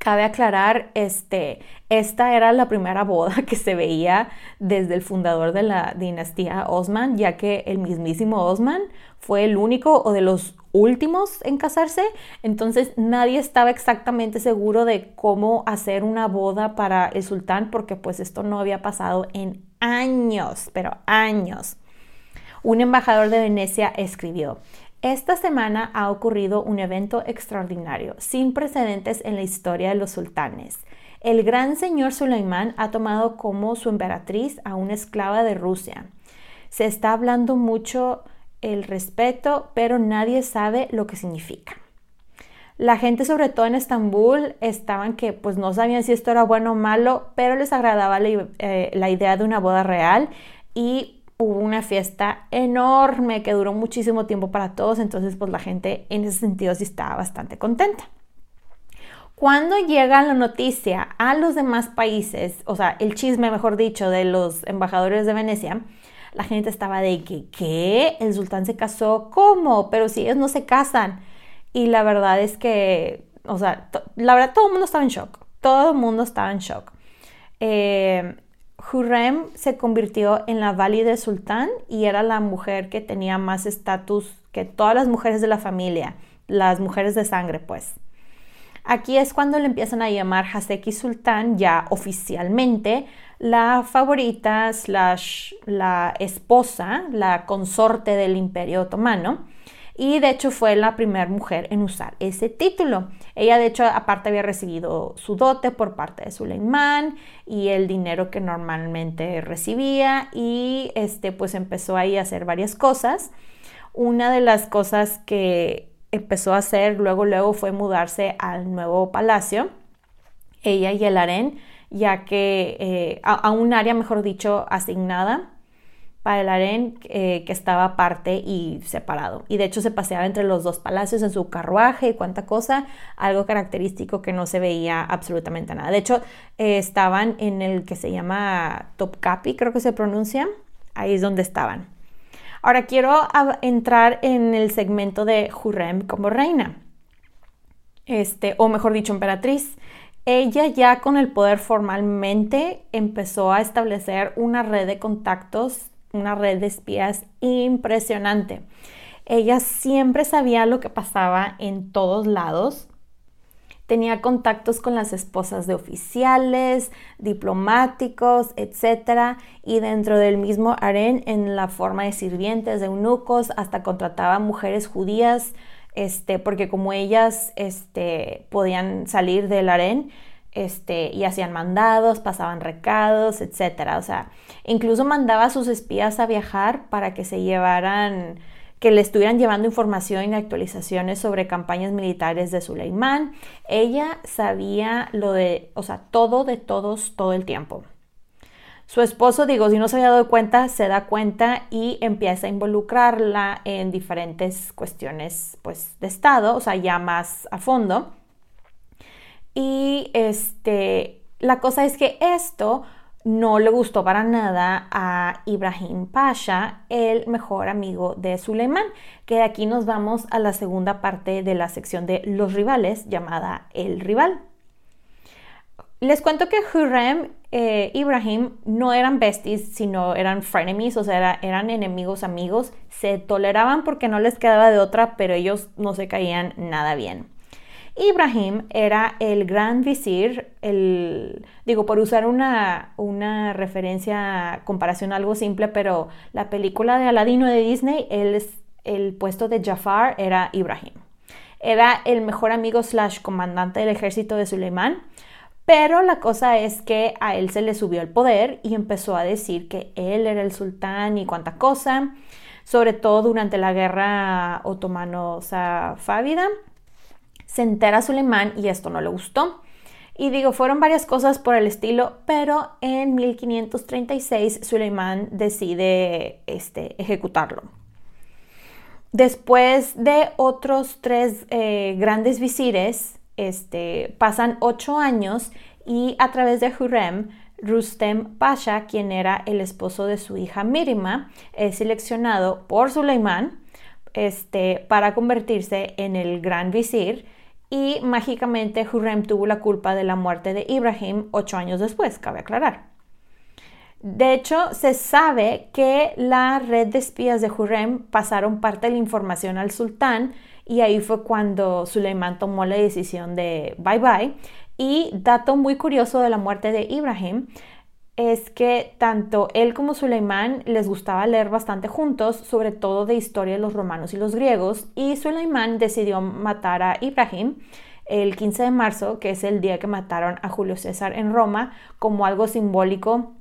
Cabe aclarar, este, esta era la primera boda que se veía desde el fundador de la dinastía Osman, ya que el mismísimo Osman fue el único o de los últimos en casarse, entonces nadie estaba exactamente seguro de cómo hacer una boda para el sultán porque pues esto no había pasado en años, pero años. Un embajador de Venecia escribió, esta semana ha ocurrido un evento extraordinario, sin precedentes en la historia de los sultanes. El gran señor Suleimán ha tomado como su emperatriz a una esclava de Rusia. Se está hablando mucho el respeto, pero nadie sabe lo que significa. La gente, sobre todo en Estambul, estaban que pues no sabían si esto era bueno o malo, pero les agradaba la, eh, la idea de una boda real y hubo una fiesta enorme que duró muchísimo tiempo para todos, entonces pues la gente en ese sentido sí estaba bastante contenta. Cuando llega la noticia a los demás países, o sea, el chisme, mejor dicho, de los embajadores de Venecia, la gente estaba de que, ¿qué? ¿El sultán se casó? ¿Cómo? Pero si ellos no se casan. Y la verdad es que, o sea, la verdad todo el mundo estaba en shock. Todo el mundo estaba en shock. Eh, Hurrem se convirtió en la válida sultán y era la mujer que tenía más estatus que todas las mujeres de la familia, las mujeres de sangre, pues. Aquí es cuando le empiezan a llamar Haseki Sultán ya oficialmente la favorita la esposa, la consorte del imperio otomano y de hecho fue la primera mujer en usar ese título. Ella de hecho aparte había recibido su dote por parte de Suleimán y el dinero que normalmente recibía y este pues empezó ahí a hacer varias cosas. Una de las cosas que empezó a hacer luego luego fue mudarse al nuevo palacio, ella y el harén, ya que eh, a un área mejor dicho asignada para el harén eh, que estaba aparte y separado. Y de hecho se paseaba entre los dos palacios en su carruaje y cuánta cosa, algo característico que no se veía absolutamente nada. De hecho, eh, estaban en el que se llama Topkapi, creo que se pronuncia, ahí es donde estaban. Ahora quiero entrar en el segmento de Hurrem como reina, este, o mejor dicho, emperatriz. Ella ya con el poder formalmente empezó a establecer una red de contactos una red de espías impresionante. Ella siempre sabía lo que pasaba en todos lados. Tenía contactos con las esposas de oficiales, diplomáticos, etc. Y dentro del mismo harén, en la forma de sirvientes, de eunucos, hasta contrataba mujeres judías, este, porque como ellas este, podían salir del harén, este, y hacían mandados, pasaban recados, etc. O sea, incluso mandaba a sus espías a viajar para que se llevaran, que le estuvieran llevando información y actualizaciones sobre campañas militares de Suleimán. Ella sabía lo de, o sea, todo de todos todo el tiempo. Su esposo, digo, si no se había dado cuenta, se da cuenta y empieza a involucrarla en diferentes cuestiones, pues, de Estado, o sea, ya más a fondo. Y este, la cosa es que esto no le gustó para nada a Ibrahim Pasha, el mejor amigo de Suleiman, que de aquí nos vamos a la segunda parte de la sección de los rivales llamada El rival. Les cuento que Hurrem e Ibrahim no eran besties, sino eran frenemies, o sea, eran enemigos amigos. Se toleraban porque no les quedaba de otra, pero ellos no se caían nada bien. Ibrahim era el gran visir, el, digo, por usar una, una referencia, comparación algo simple, pero la película de Aladino de Disney, el, el puesto de Jafar era Ibrahim. Era el mejor amigo slash comandante del ejército de Suleimán pero la cosa es que a él se le subió el poder y empezó a decir que él era el sultán y cuánta cosa, sobre todo durante la guerra otomano-safávida. Se entera Suleimán y esto no le gustó. Y digo, fueron varias cosas por el estilo, pero en 1536 Suleimán decide este, ejecutarlo. Después de otros tres eh, grandes visires, este, pasan ocho años y a través de Hurrem, Rustem Pasha, quien era el esposo de su hija Mirima, es seleccionado por Suleimán este, para convertirse en el gran visir y mágicamente Hurrem tuvo la culpa de la muerte de Ibrahim ocho años después, cabe aclarar. De hecho, se sabe que la red de espías de Hurrem pasaron parte de la información al sultán y ahí fue cuando Suleiman tomó la decisión de bye bye. Y dato muy curioso de la muerte de Ibrahim es que tanto él como Suleimán les gustaba leer bastante juntos, sobre todo de historia de los romanos y los griegos, y Suleimán decidió matar a Ibrahim el 15 de marzo, que es el día que mataron a Julio César en Roma, como algo simbólico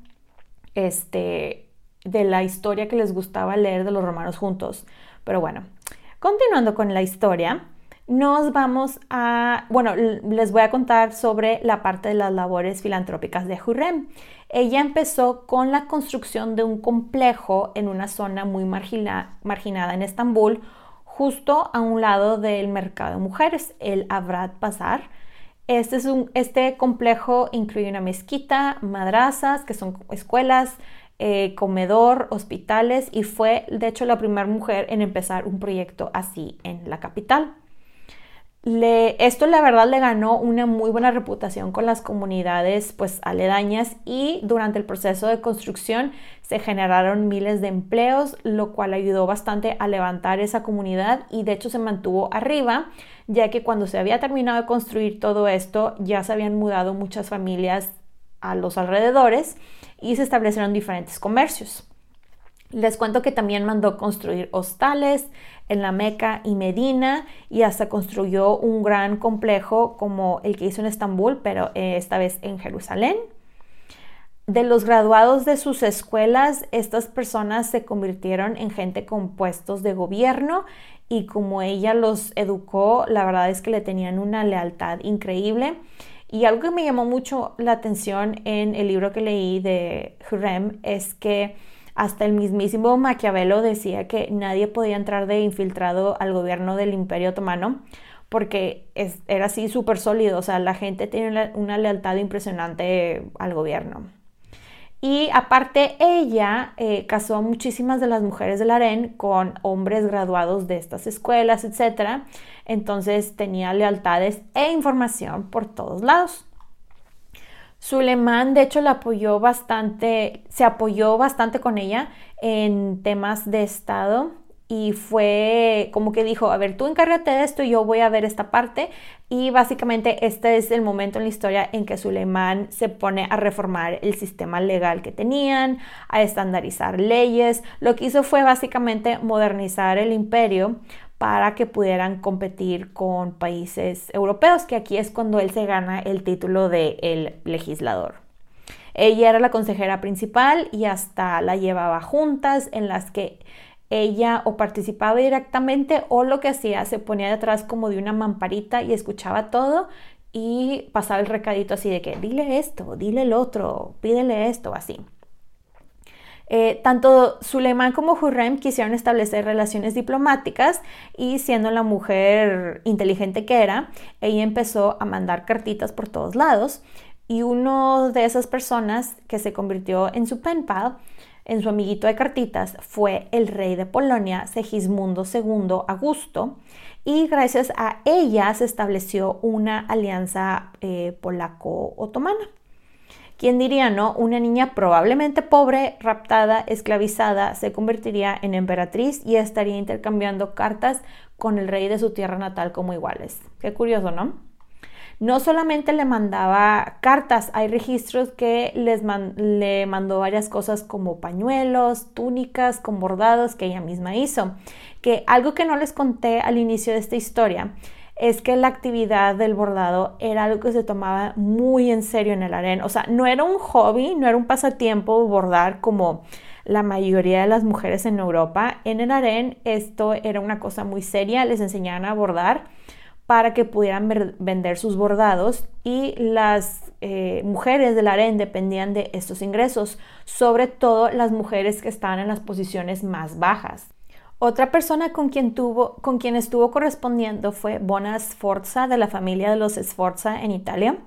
este, de la historia que les gustaba leer de los romanos juntos. Pero bueno, Continuando con la historia, nos vamos a, bueno, les voy a contar sobre la parte de las labores filantrópicas de Hurrem. Ella empezó con la construcción de un complejo en una zona muy marginada en Estambul, justo a un lado del mercado de mujeres, el Abrad Bazar. Este, es un, este complejo incluye una mezquita, madrazas, que son escuelas, eh, comedor, hospitales y fue de hecho la primera mujer en empezar un proyecto así en la capital. Esto la verdad le ganó una muy buena reputación con las comunidades pues aledañas y durante el proceso de construcción se generaron miles de empleos, lo cual ayudó bastante a levantar esa comunidad y de hecho se mantuvo arriba, ya que cuando se había terminado de construir todo esto ya se habían mudado muchas familias a los alrededores y se establecieron diferentes comercios. Les cuento que también mandó construir hostales en la Meca y Medina y hasta construyó un gran complejo como el que hizo en Estambul, pero eh, esta vez en Jerusalén. De los graduados de sus escuelas, estas personas se convirtieron en gente con puestos de gobierno y como ella los educó, la verdad es que le tenían una lealtad increíble y algo que me llamó mucho la atención en el libro que leí de Hurrem es que hasta el mismísimo Maquiavelo decía que nadie podía entrar de infiltrado al gobierno del Imperio Otomano porque era así súper sólido, o sea, la gente tiene una lealtad impresionante al gobierno. Y aparte, ella eh, casó a muchísimas de las mujeres del harén con hombres graduados de estas escuelas, etc. Entonces tenía lealtades e información por todos lados. Suleiman, de hecho, la apoyó bastante, se apoyó bastante con ella en temas de Estado y fue como que dijo, a ver, tú encárgate de esto yo voy a ver esta parte. Y básicamente este es el momento en la historia en que Suleimán se pone a reformar el sistema legal que tenían, a estandarizar leyes. Lo que hizo fue básicamente modernizar el imperio para que pudieran competir con países europeos, que aquí es cuando él se gana el título de el legislador. Ella era la consejera principal y hasta la llevaba juntas en las que ella o participaba directamente o lo que hacía se ponía detrás como de una mamparita y escuchaba todo y pasaba el recadito así de que dile esto, dile el otro, pídele esto, así. Eh, tanto Suleiman como Hurrem quisieron establecer relaciones diplomáticas y siendo la mujer inteligente que era, ella empezó a mandar cartitas por todos lados y uno de esas personas que se convirtió en su pen pal en su amiguito de cartitas fue el rey de Polonia, Segismundo II Augusto, y gracias a ella se estableció una alianza eh, polaco-otomana. ¿Quién diría, no? Una niña probablemente pobre, raptada, esclavizada, se convertiría en emperatriz y estaría intercambiando cartas con el rey de su tierra natal como iguales. Qué curioso, ¿no? No solamente le mandaba cartas, hay registros que les le mandó varias cosas como pañuelos, túnicas con bordados que ella misma hizo. Que algo que no les conté al inicio de esta historia es que la actividad del bordado era algo que se tomaba muy en serio en el harén. O sea, no era un hobby, no era un pasatiempo bordar como la mayoría de las mujeres en Europa. En el harén esto era una cosa muy seria, les enseñaban a bordar para que pudieran vender sus bordados y las eh, mujeres del harén dependían de estos ingresos, sobre todo las mujeres que estaban en las posiciones más bajas. Otra persona con quien, estuvo correspondiendo fue Bona Sforza de la familia de los Sforza en Italia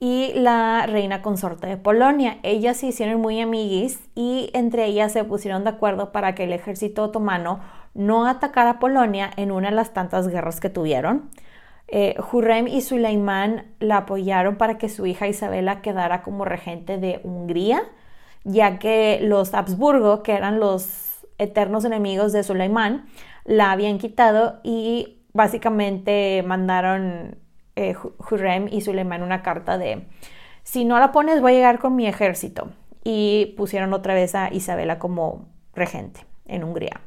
y la reina consorte de Polonia. Ellas se hicieron muy amiguis y entre ellas se pusieron de acuerdo para que el ejército otomano no atacara Polonia en una de las tantas guerras que tuvieron. Eh, Hurrem y Suleimán la apoyaron para que su hija Isabela quedara como regente de Hungría, ya que los Habsburgo, que eran los eternos enemigos de Suleimán, la habían quitado y básicamente mandaron eh, Hurrem y Suleimán una carta de, si no la pones voy a llegar con mi ejército. Y pusieron otra vez a Isabela como regente en Hungría.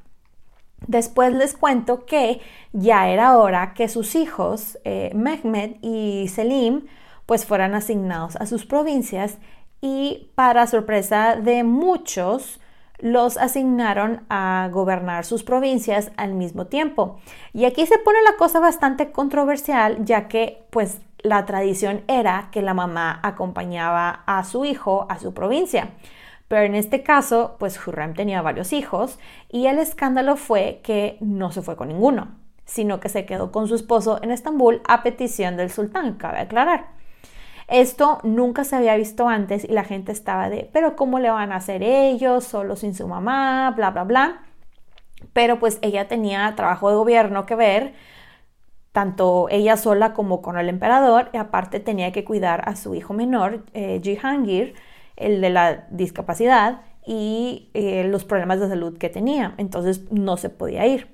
Después les cuento que ya era hora que sus hijos, eh, Mehmed y Selim, pues fueran asignados a sus provincias y para sorpresa de muchos, los asignaron a gobernar sus provincias al mismo tiempo. Y aquí se pone la cosa bastante controversial, ya que pues la tradición era que la mamá acompañaba a su hijo a su provincia. Pero en este caso, pues Hurrem tenía varios hijos y el escándalo fue que no se fue con ninguno, sino que se quedó con su esposo en Estambul a petición del sultán, cabe aclarar. Esto nunca se había visto antes y la gente estaba de, pero ¿cómo le van a hacer ellos solo sin su mamá? Bla, bla, bla. Pero pues ella tenía trabajo de gobierno que ver, tanto ella sola como con el emperador, y aparte tenía que cuidar a su hijo menor, eh, Jihangir, el de la discapacidad y eh, los problemas de salud que tenía. Entonces no se podía ir.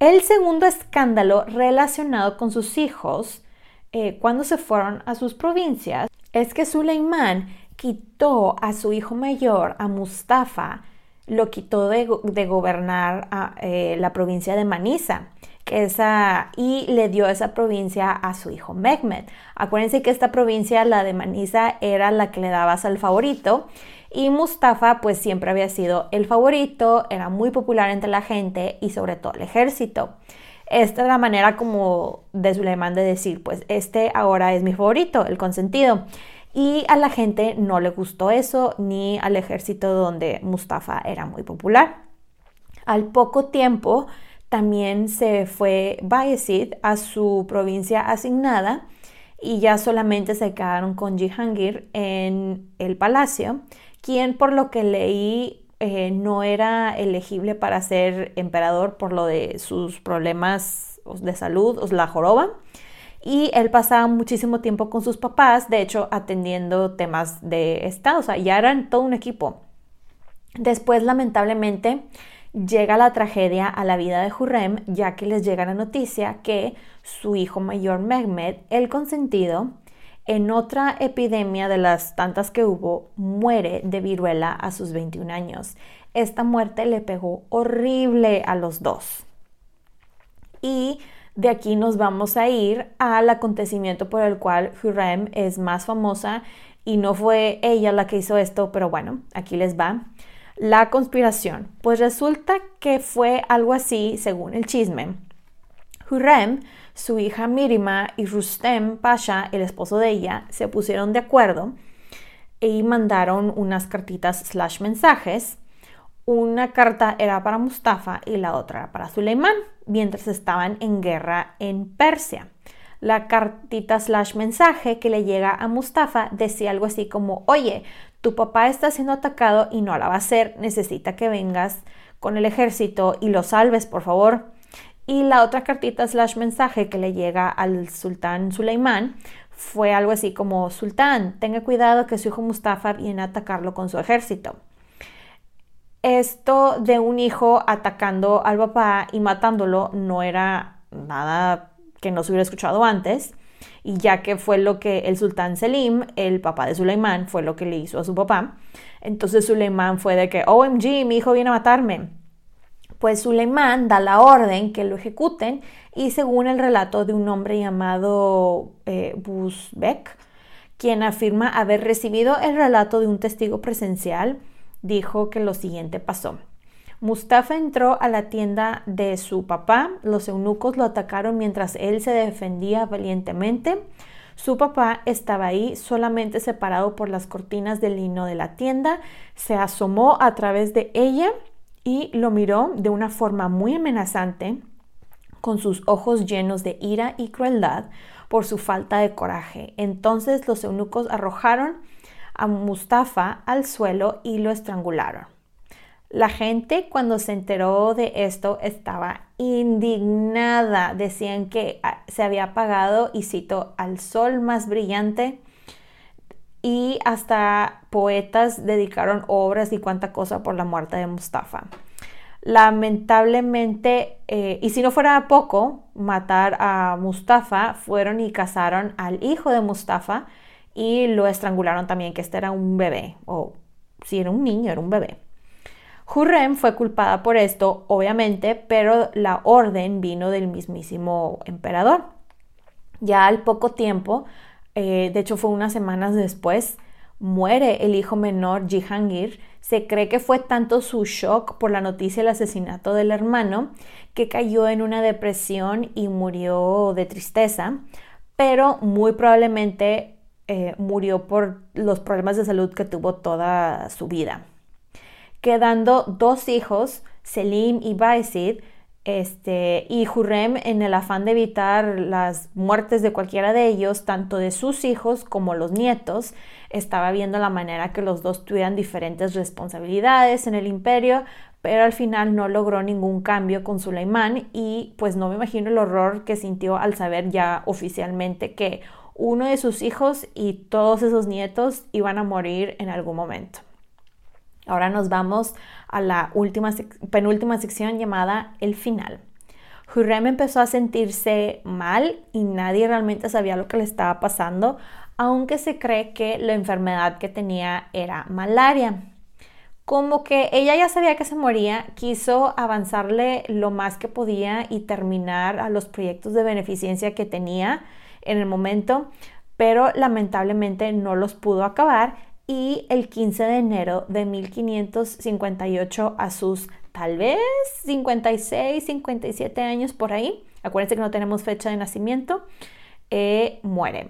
El segundo escándalo relacionado con sus hijos eh, cuando se fueron a sus provincias es que Suleimán quitó a su hijo mayor, a Mustafa, lo quitó de, gobernar a, eh, la provincia de Manisa esa, y le dio esa provincia a su hijo Mehmed. Acuérdense que esta provincia, la de Manisa, era la que le dabas al favorito y Mustafa pues siempre había sido el favorito, era muy popular entre la gente y sobre todo el ejército. Esta es la manera como de Suleiman de decir, pues este ahora es mi favorito, el consentido. Y a la gente no le gustó eso, ni al ejército donde Mustafa era muy popular. Al poco tiempo también se fue Bayezid a su provincia asignada y ya solamente se quedaron con Jihangir en el palacio, quien por lo que leí eh, no era elegible para ser emperador por lo de sus problemas de salud, o la joroba. Y él pasaba muchísimo tiempo con sus papás, de hecho, atendiendo temas de Estado, o sea, ya eran todo un equipo. Después, lamentablemente, llega la tragedia a la vida de Hurrem, ya que les llega la noticia que su hijo mayor Mehmed, el consentido, en otra epidemia de las tantas que hubo, muere de viruela a sus 21 años. Esta muerte le pegó horrible a los dos. Y de aquí nos vamos a ir al acontecimiento por el cual Hurrem es más famosa y no fue ella la que hizo esto, pero bueno, aquí les va. La conspiración. Pues resulta que fue algo así, según el chisme. Hurrem su hija Mirima y Rustem Pasha, el esposo de ella, se pusieron de acuerdo y mandaron unas cartitas slash mensajes. Una carta era para Mustafa y la otra para Suleimán, mientras estaban en guerra en Persia. La cartita slash mensaje que le llega a Mustafa decía algo así como, oye, tu papá está siendo atacado y no la va a hacer, necesita que vengas con el ejército y lo salves, por favor. Y la otra cartita slash mensaje que le llega al sultán Suleimán fue algo así como, Sultán, tenga cuidado que su hijo Mustafa viene a atacarlo con su ejército. Esto de un hijo atacando al papá y matándolo no era nada que no se hubiera escuchado antes, y ya que fue lo que el sultán Selim, el papá de Suleimán, fue lo que le hizo a su papá, entonces Suleimán fue de que, OMG, mi hijo viene a matarme. Pues Suleimán da la orden que lo ejecuten y según el relato de un hombre llamado eh, quien afirma haber recibido el relato de un testigo presencial, dijo que lo siguiente pasó. Mustafa entró a la tienda de su papá, los eunucos lo atacaron mientras él se defendía valientemente. Su papá estaba ahí solamente separado por las cortinas de lino de la tienda, se asomó a través de ella y lo miró de una forma muy amenazante, con sus ojos llenos de ira y crueldad por su falta de coraje. Entonces los eunucos arrojaron a Mustafa al suelo y lo estrangularon. La gente cuando se enteró de esto estaba indignada. Decían que ah, se había apagado, y cito, al sol más brillante. Y hasta poetas dedicaron obras y cuánta cosa por la muerte de Mustafa. Lamentablemente, eh, y si no fuera poco, matar a Mustafa, fueron y cazaron al hijo de Mustafa y lo estrangularon también, que este era un bebé, o si era un niño, era un bebé. Hurrem fue culpada por esto, obviamente, pero la orden vino del mismísimo emperador. Ya al poco tiempo, eh, de hecho fue unas semanas después, muere el hijo menor Jihangir. Se cree que fue tanto su shock por la noticia del asesinato del hermano que cayó en una depresión y murió de tristeza, pero muy probablemente eh, murió por los problemas de salud que tuvo toda su vida. Quedando dos hijos, Selim y Baisid, este, y Hurrem, en el afán de evitar las muertes de cualquiera de ellos, tanto de sus hijos como los nietos, estaba viendo la manera que los dos tuvieran diferentes responsabilidades en el imperio, pero al final no logró ningún cambio con Suleimán y pues no me imagino el horror que sintió al saber ya oficialmente que uno de sus hijos y todos esos nietos iban a morir en algún momento. Ahora nos vamos a la última penúltima sección llamada el final. Hurrem empezó a sentirse mal y nadie realmente sabía lo que le estaba pasando, aunque se cree que la enfermedad que tenía era malaria. Como que ella ya sabía que se moría, quiso avanzarle lo más que podía y terminar a los proyectos de beneficencia que tenía en el momento, pero lamentablemente no los pudo acabar y el 15 de enero de 1558 a sus tal vez 56, 57 años por ahí, acuérdense que no tenemos fecha de nacimiento, eh, muere.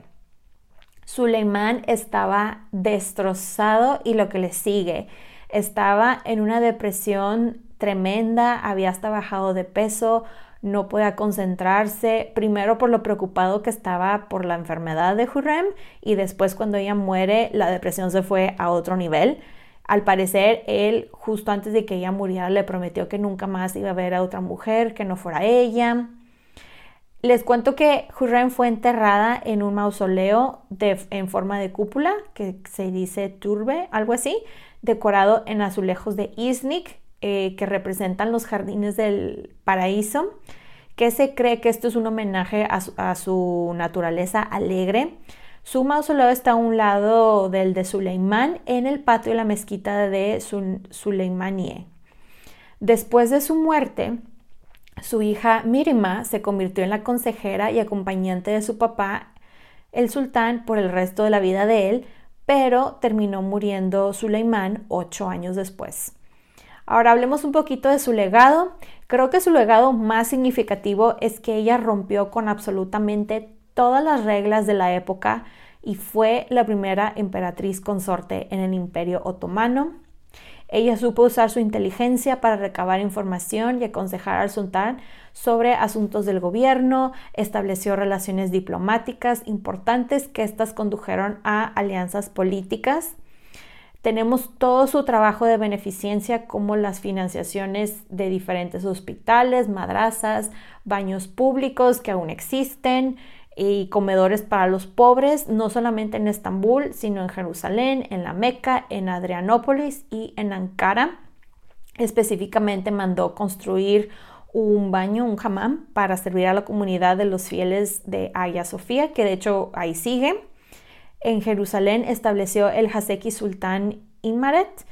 Suleimán estaba destrozado y lo que le sigue, estaba en una depresión tremenda, había hasta bajado de peso, no podía concentrarse, primero por lo preocupado que estaba por la enfermedad de Hurrem y después cuando ella muere la depresión se fue a otro nivel. Al parecer, él justo antes de que ella muriera le prometió que nunca más iba a ver a otra mujer, que no fuera ella. Les cuento que Hurrem fue enterrada en un mausoleo en forma de cúpula, que se dice turbe, algo así, decorado en azulejos de Iznik, eh, que representan los jardines del paraíso, que se cree que esto es un homenaje a su, naturaleza alegre. Su mausoleo está a un lado del de Suleimán en el patio de la mezquita de Suleimanie. Después de su muerte, su hija Mirima se convirtió en la consejera y acompañante de su papá, el sultán, por el resto de la vida de él, pero terminó muriendo Suleimán ocho años después. Ahora hablemos un poquito de su legado. Creo que su legado más significativo es que ella rompió con absolutamente todas las reglas de la época y fue la primera emperatriz consorte en el imperio otomano. Ella supo usar su inteligencia para recabar información y aconsejar al sultán sobre asuntos del gobierno, estableció relaciones diplomáticas importantes que éstas condujeron a alianzas políticas Tenemos todo su trabajo de beneficencia como las financiaciones de diferentes hospitales, madrazas, baños públicos que aún existen y comedores para los pobres, no solamente en Estambul, sino en Jerusalén, en la Meca, en Adrianópolis y en Ankara. Específicamente mandó construir un baño, un hammam, para servir a la comunidad de los fieles de Hagia Sofía, que de hecho ahí sigue. En Jerusalén estableció el Haseki Sultán Imaret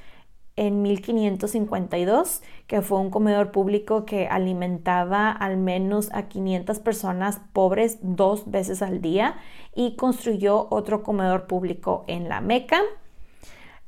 en 1552, que fue un comedor público que alimentaba al menos a 500 personas pobres dos veces al día y construyó otro comedor público en la Meca.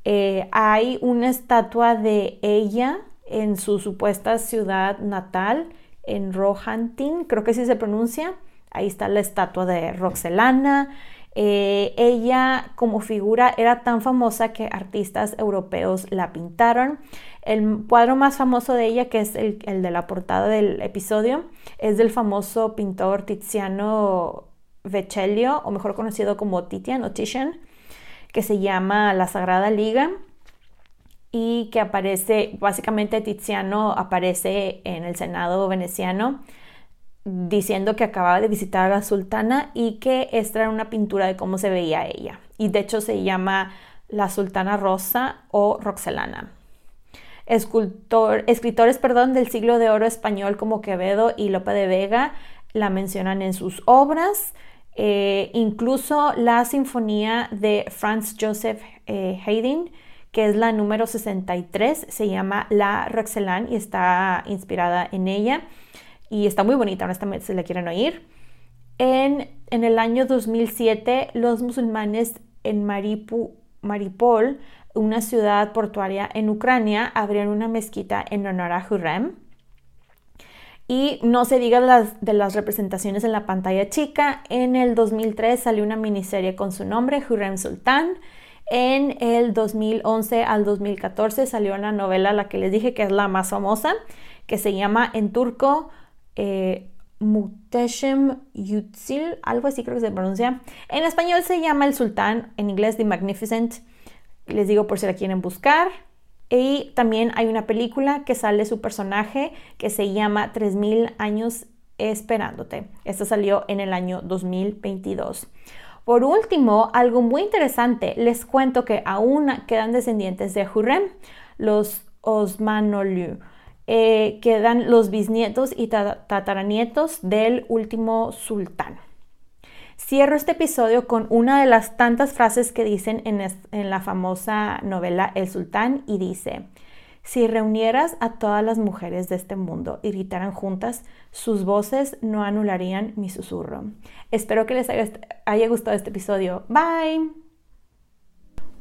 Eh, hay una estatua de ella en su supuesta ciudad natal, en Rohantin, creo que así se pronuncia. Ahí está la estatua de Roxelana. Eh, ella como figura era tan famosa que artistas europeos la pintaron. El cuadro más famoso de ella, que es el, de la portada del episodio, es del famoso pintor Tiziano Vecellio, o mejor conocido como Titian o Titian, que se llama La Sagrada Liga y que aparece, básicamente Tiziano aparece en el Senado veneciano diciendo que acababa de visitar a la sultana y que esta era una pintura de cómo se veía ella. Y de hecho se llama la sultana rosa o roxelana. Escultor, escritores perdón, del siglo de oro español como Quevedo y Lope de Vega la mencionan en sus obras. Eh, incluso la sinfonía de Franz Joseph eh, Haydn que es la número 63, se llama La Roxelane y está inspirada en ella y está muy bonita, honestamente, si la quieren oír. En, en el año 2007, los musulmanes en Maripu, Maripol, una ciudad portuaria en Ucrania, abrieron una mezquita en honor a Hurrem. Y no se diga las, de las representaciones en la pantalla chica. En el 2003 salió una miniserie con su nombre, Hurrem Sultan. En el 2011 al 2014 salió una novela, la que les dije que es la más famosa, que se llama en turco eh, Muhteşem Yüzil, algo así creo que se pronuncia. En español se llama El Sultán, en inglés The Magnificent. Les digo por si la quieren buscar. Y también hay una película que sale su personaje que se llama 3000 años esperándote. Esta salió en el año 2022. Por último, algo muy interesante, les cuento que aún quedan descendientes de Hurrem, los Osmanolu. Eh, quedan los bisnietos y tataranietos del último sultán. Cierro este episodio con una de las tantas frases que dicen en la famosa novela El Sultán y dice, si reunieras a todas las mujeres de este mundo y gritaran juntas, sus voces no anularían mi susurro. Espero que les haya, gustado este episodio. Bye.